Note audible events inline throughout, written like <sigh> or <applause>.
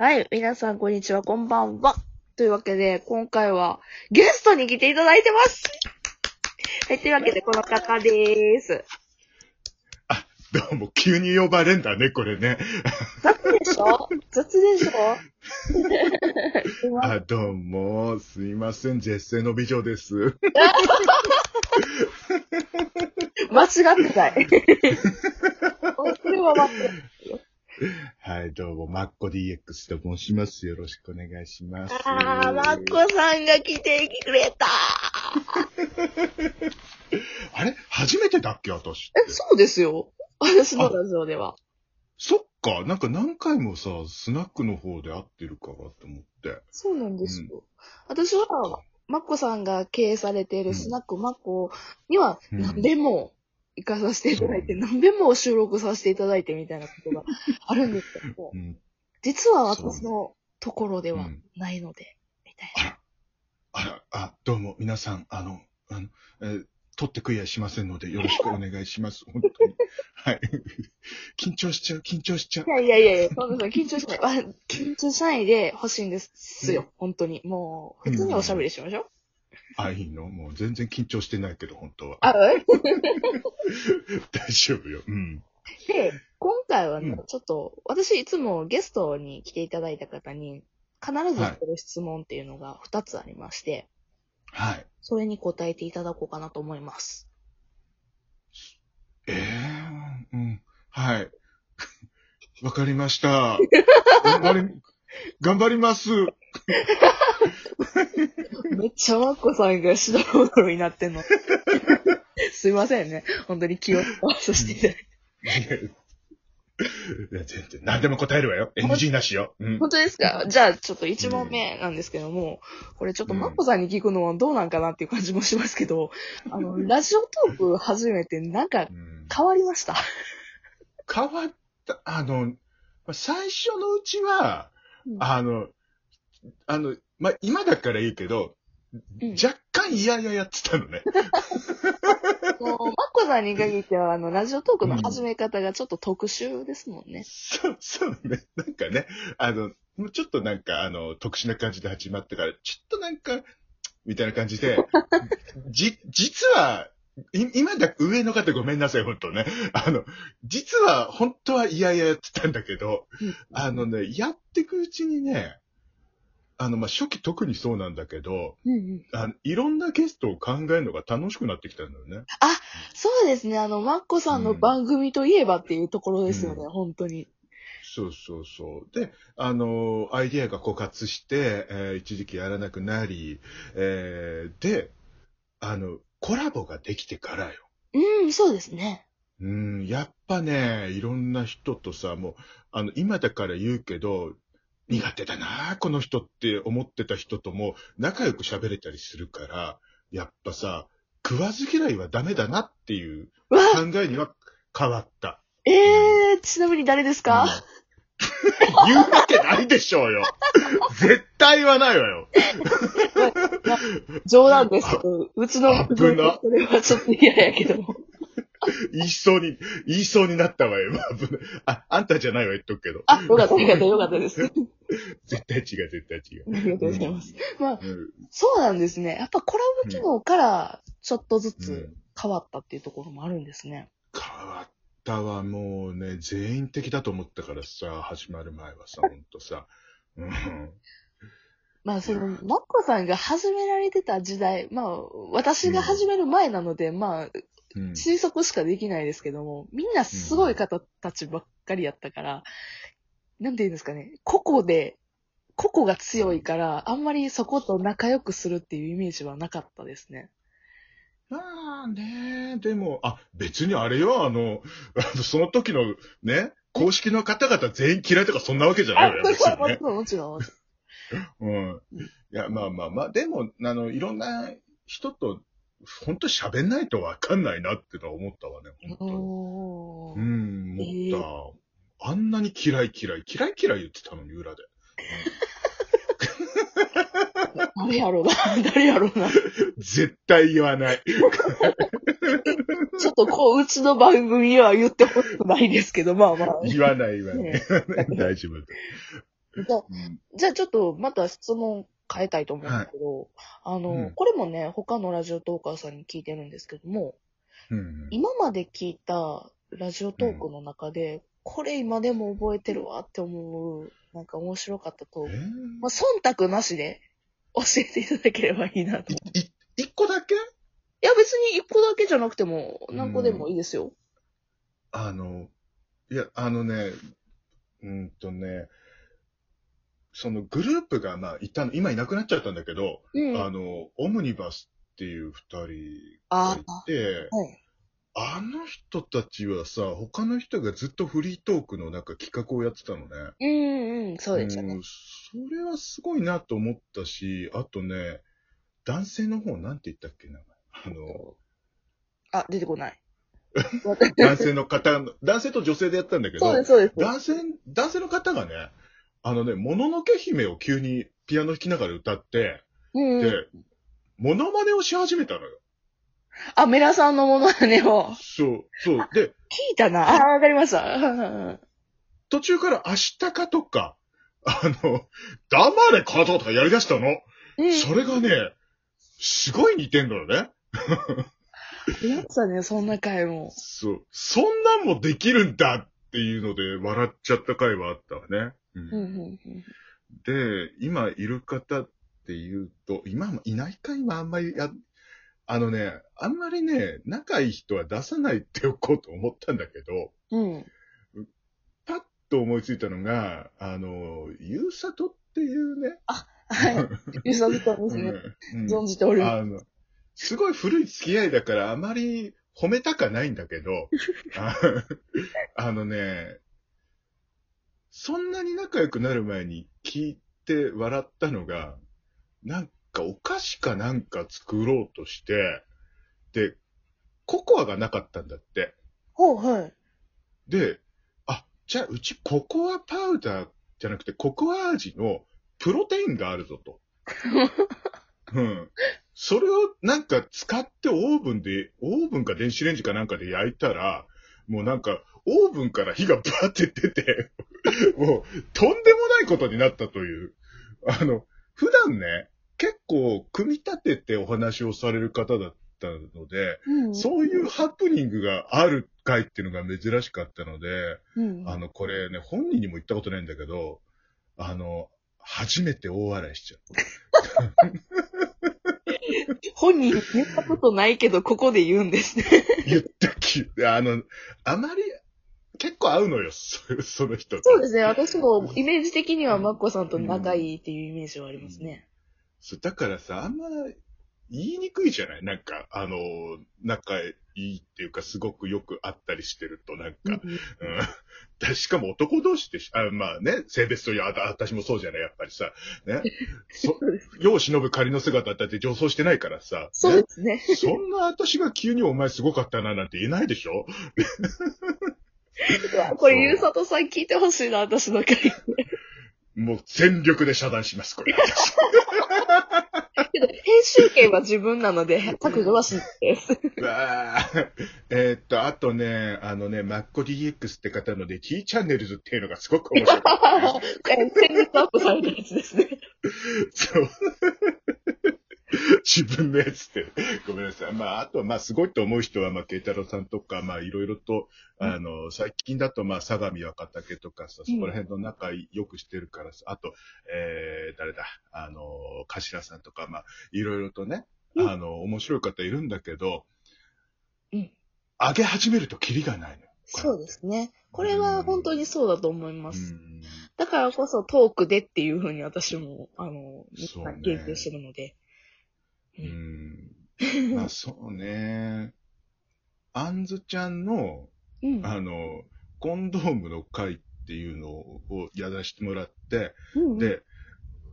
はい、皆さんこんにちは、こんばんは。というわけで、今回はゲストに来ていただいてます。はい、というわけで、この方でーす。どうも、急に呼ばれんだね、これね。雑でしょ？雑でしょ？<laughs> あ、どうも、すいません、絶世の美女です。<laughs> 間違ってない。それは間違ってはい、どうも、マッコ DX と申します。よろしくお願いします。あー、マッコさんが来てくれた <laughs> あれ？初めてだっけ、私え、。そうですよ。私のラジオでは。そっか、なんか何回もさ、スナックの方で会ってるからと思って。そうなんですよ。私は、マッコさんが経営されているスナックマッコにはうん何べも行かさせていただいて、うん何べも収録させていただいてみたいなことが <laughs> あるんですけどう、ん。実は私のところではうんないので、みたいな。あら、あら、あ、どうも、皆さん、あの、あの、えー取って食いやしませんので、よろしくお願いします。<laughs> 本当に。はい。<laughs> 緊張しちゃう、緊張しちゃうい。やいやいやいや、そんなそんな緊張しない。あ緊張しないで欲しいんですよ、本当に。もう、普通におしゃべりしましょう。あ、いいの？もう全然緊張してないけど、本当は。あ、え <laughs> 大丈夫よ。うん。で、今回はね、うんちょっと、私いつもゲストに来ていただいた方に、必ずしてる質問っていうのが2つありまして、はい。それに答えていただこうかなと思います。ええうん。はい。<laughs> わかりました。<laughs> 頑張り、頑張ります。めっちゃマッコさんがしどろどろになってんの。すいませんね。本当に気を使わさせていただいて。いや、全然。何でも答えるわよ。NG なしよ。うん。本当ですかじゃあ、ちょっと1問目なんですけども、これちょっとマッコさんに聞くのはどうなんかなっていう感じもしますけど、あの、ラジオトーク初めてなんか変わりました。変わった、あの、最初のうちは、あの、あの、まあ、今だからいいけど、うん若干嫌々やってたのね。<laughs> もうマッコさんに限っては、あの、ラジオトークの始め方がちょっと特殊ですもんね。そう、そうね。なんかね、あの、もうちょっとなんか、あの、特殊な感じで始まってから、ちょっとなんか、みたいな感じで、<laughs> じ、実は、い今だ、上の方ごめんなさい、本当ね。あの、実は、本当は嫌々やってたんだけど、あのね、やってくうちにね、あの、まあ、初期特にそうなんだけど、うんうん。あのいろんなゲストを考えるのが楽しくなってきたんだよね。そうですね。あの、マッコさんの番組といえばっていうところですよね、うん本当に。そうそうそう。で、あの、アイディアが枯渇して、えー一時期やらなくなり、えーで、あの、コラボができてからよ。うん、そうですね。うん、やっぱね、いろんな人とさ、もう、あの、今だから言うけど、苦手だな、この人って思ってた人とも仲良く喋れたりするから、やっぱさ、食わず嫌いはダメだなっていう考えには変わった。えー、ちなみに誰ですか、言うわけないでしょうよ。絶対言わないわよ。<laughs> 冗談ですけど、うちのそれはちょっと嫌やけども。言いそうに、言いそうになったわよ。あ、あんたじゃないわ言っとくけど。あ、よかったよかったよかったです。あ <laughs> 絶対違う、絶対違う。りがとうございます。まあ、うんそうなんですね。やっぱコラボ機能からちょっとずつうん変わったっていうところもあるんですね。変わったわ、もうね、全員的だと思ったからさ、始まる前はさ、<laughs> ほんとさ。うん。まあ、その、マッコさんが始められてた時代、まあ、私が始める前なので、まあ、うん、推測しかできないですけども、みんなすごい方たちばっかりやったから、なんて言うんですかね、個々で、個々が強いから、あんまりそこと仲良くするっていうイメージはなかったですね。まあね、でも、あ、別にあれよ、あの、<laughs> あのその時のね、公式の方々全員嫌いとかそんなわけじゃないわよ、ね。もちろん、もちろん。もち <laughs> うん。いや、まあまあまあ、でも、あの、いろんな人と、本当喋んないとわかんないなってのは思ったわね、本当うん、思った。あんなに嫌い嫌い、嫌い嫌い言ってたのに、裏で。誰やろうな、誰やろうな。絶対言わない。ちょっとこう、うちの番組は言ってほしくないですけど、まあまあ。言わない言わない。ね <laughs> 大丈夫。じゃあ、うんじゃあちょっとまた質問変えたいと思うんですけど、あの、うんこれもね、他のラジオトーカーさんに聞いてるんですけども、うん今まで聞いたラジオトークの中で、これ今でも覚えてるわって思う、なんか面白かったトーク。えーまあ、忖度なしで教えていただければいいなと。いいい一個だけ？や、別に一個だけじゃなくても、何個でもいいですよ。あの、いや、あのね、うんとね、そのグループが、まあ、いたの、今いなくなっちゃったんだけど、うん。あの、オムニバスっていう二人あがいて、はい。あの人たちはさ、他の人がずっとフリートークのなんか企画をやってたのね。うんうん、そうでしたね。んそれはすごいなと思ったし、あとね、男性の方なんて言ったっけな。あの、あ、出てこない。<laughs> 男性の方の、男性と女性でやったんだけど、そうです、そうです。男性、男性の方がね、あのね、もののけ姫を急にピアノ弾きながら歌って、うんで、モノマネをし始めたのよ。あ、メラさんのものまねを。そう、そう。で、聞いたな。あ、わかりました。途中から明日かとか、あの、黙れカとかやり出したの。うん。それがね、すごい似てんのよね。やつだね、そんな回も。そう。そんなんもできるんだっていうので笑っちゃった回はあったわね。うんうん、うん、で、今いる方っていうと、今もいないか今あんまりや、あのね、あんまりね、仲いい人は出さないっておこうと思ったんだけど、うん。うん。パッと思いついたのが、あの、ゆうさとっていうね、はい。ゆさぶですね。うん存じております。あの、すごい古い付き合いだからあまり褒めたかないんだけど、<laughs> ああのね、そんなに仲良くなる前に聞いて笑ったのが、なんかお菓子かなんか作ろうとして、で、ココアがなかったんだって。ほう、はい。で、あ、じゃあうちココアパウダーじゃなくてココア味のプロテインがあるぞと。<laughs> うん。それをなんか使ってオーブンで、オーブンか電子レンジかなんかで焼いたら、もうなんか、オーブンから火がバーって出て、<laughs> もう、とんでもないことになったという。あの、普段ね、結構、組み立ててお話をされる方だったので、うん。そういうハプニングがある回っていうのが珍しかったので、うん。あの、これね、本人にも言ったことないんだけど、あの、初めて大笑いしちゃった。本人言ったことないけど、ここで言うんですね。言ったき、あの、あまり、結構合うのよ、そその人と。そうですね。私もイメージ的にはマッコさんと仲いいっていうイメージはありますね。そうだからさ、あんま言いにくいじゃない？なんか、あの、仲いいっていうか、すごくよく会ったりしてると、なんか、うんうん。だしかも男同士でし、あまあね、性別という、あた私もそうじゃない、やっぱりさ。ね？そ、世を忍ぶ仮の姿だって女装してないからさ。そうねですね。そんな私が急にお前すごかったななんて言えないでしょ？<laughs> これ、ゆうさとさん聞いてほしいな、私の回。もう全力で遮断します、これ。私けど、編集権は自分なので、削除はしないです。えーっと、あとね、あのね、マッコ DX って方ので、T チャンネルズっていうのがすごく面白い。<laughs> 先日アップされたやつですね。そう。<laughs> 自分のやつって。ごめんなさい。まあ、あとは、まあ、すごいと思う人は、まあ、慶太郎さんとか、まあ、いろいろと、あの、最近だと、まあ、相模若竹とかさ、そこら辺の仲良くしてるからさ、あと、えー、誰だ、あの、頭さんとか、まあ、いろいろとね、うんあの、面白い方いるんだけど、うん。上げ始めるとキリがないのよ。そうですね。これは本当にそうだと思いまうす。ん。だからこそトークでっていうふうに私も、あの、そうね言及してるので。ううん。まあ、そうね。あんずちゃんの、うん。あの、コンドームの会っていうのをやらせてもらって、うん、で、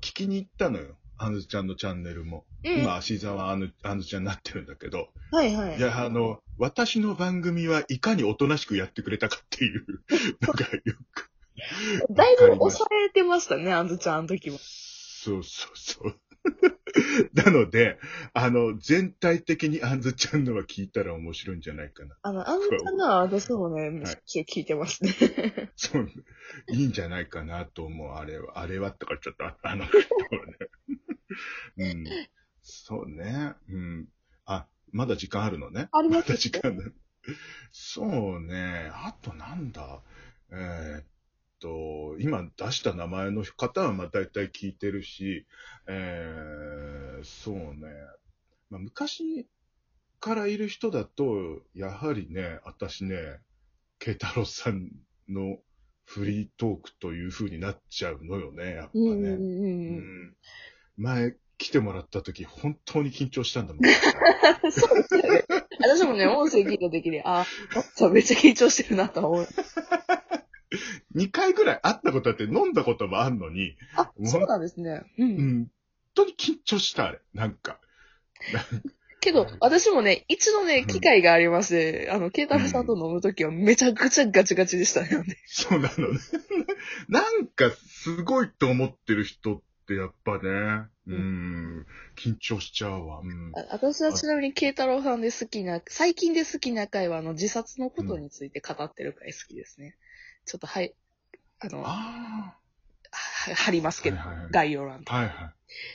聞きに行ったのよ。あんずちゃんのチャンネルも。うん、今、芦沢あんあんずちゃんになってるんだけど。はいはい。いや、あの、私の番組はいかにおとなしくやってくれたかっていう <laughs> のがよく。だいぶ抑えてましたね、あんずちゃん、あの時も。そうそうそう。<laughs> なので、あの、全体的にアンズちゃんのは聞いたら面白いんじゃないかな。あの、アンズちゃんのは私もね、しょっちゅう聞いてますね。<laughs> そう、いいんじゃないかなと思う、あれは。あれはとかちょっと、ああの <laughs> 人はね。うん。そうね。うん。あ、まだ時間あるのね。ありまますだ時間だ。そうね。あとなんだ？えーっと、今出した名前の方はまあ大体聞いてるし、えー、そうね。まあ、昔からいる人だと、やはりね、私ね、慶太郎さんのフリートークという風になっちゃうのよね、やっぱね。うんうんうんううん。ん前来てもらった時、本当に緊張したんだもん。<laughs> そうですよね。私もね、音声聞いた時に、あ、めっちゃ緊張してるなと思う。<laughs> 2回ぐらい会ったことあって飲んだこともあんのに、あ、そうなんですね。う。うんん、本当に緊張した、あれ。なんか。<laughs> けど、私もね、一度ね、うん機会がありまして、あの、ケイタロウさんと飲むときはめちゃくちゃガチガチでしたね。そうなのね。<laughs> なんか、すごいと思ってる人ってやっぱね、うん、緊張しちゃうわ。うん。あ私はちなみにケイタロウさんで好きな、最近で好きな回は、あの、自殺のことについて語ってる回好きですね。ちょっと、はい、あの、はあ貼りますあ。けど、はいはいはい。概要欄と。はいはい。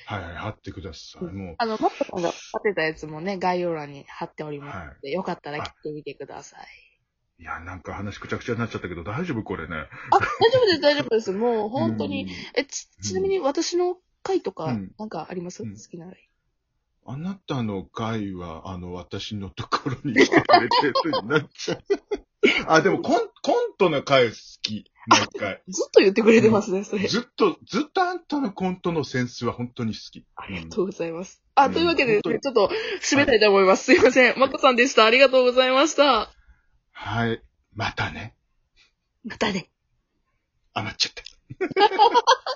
はいはい、貼ってください。もう、あの、マットさんが貼ってたやつもね、概要欄に貼っておりますので、よかったら聞いてみてください。いや、なんか話くちゃくちゃになっちゃったけど、大丈夫これね。あ、大丈夫です、大丈夫です。もう、本当に。うん。え、ち、ちなみに私の回とかうん、なんかあります、うん好きな回。あなたの回は、あの、私のところに来てくれてるになっちゃう。あ、でもコン、コントの回好き。毎回。<laughs> ずっと言ってくれてますね、それ。ずっと、ずっとあんたのコントのセンスは本当に好き。ありがとうございます。あ、うんというわけでですね、本ちょっと締めたいと思います。すいません。マコさんでした。ありがとうございました。はい。またね。またね。余っちゃった。<laughs>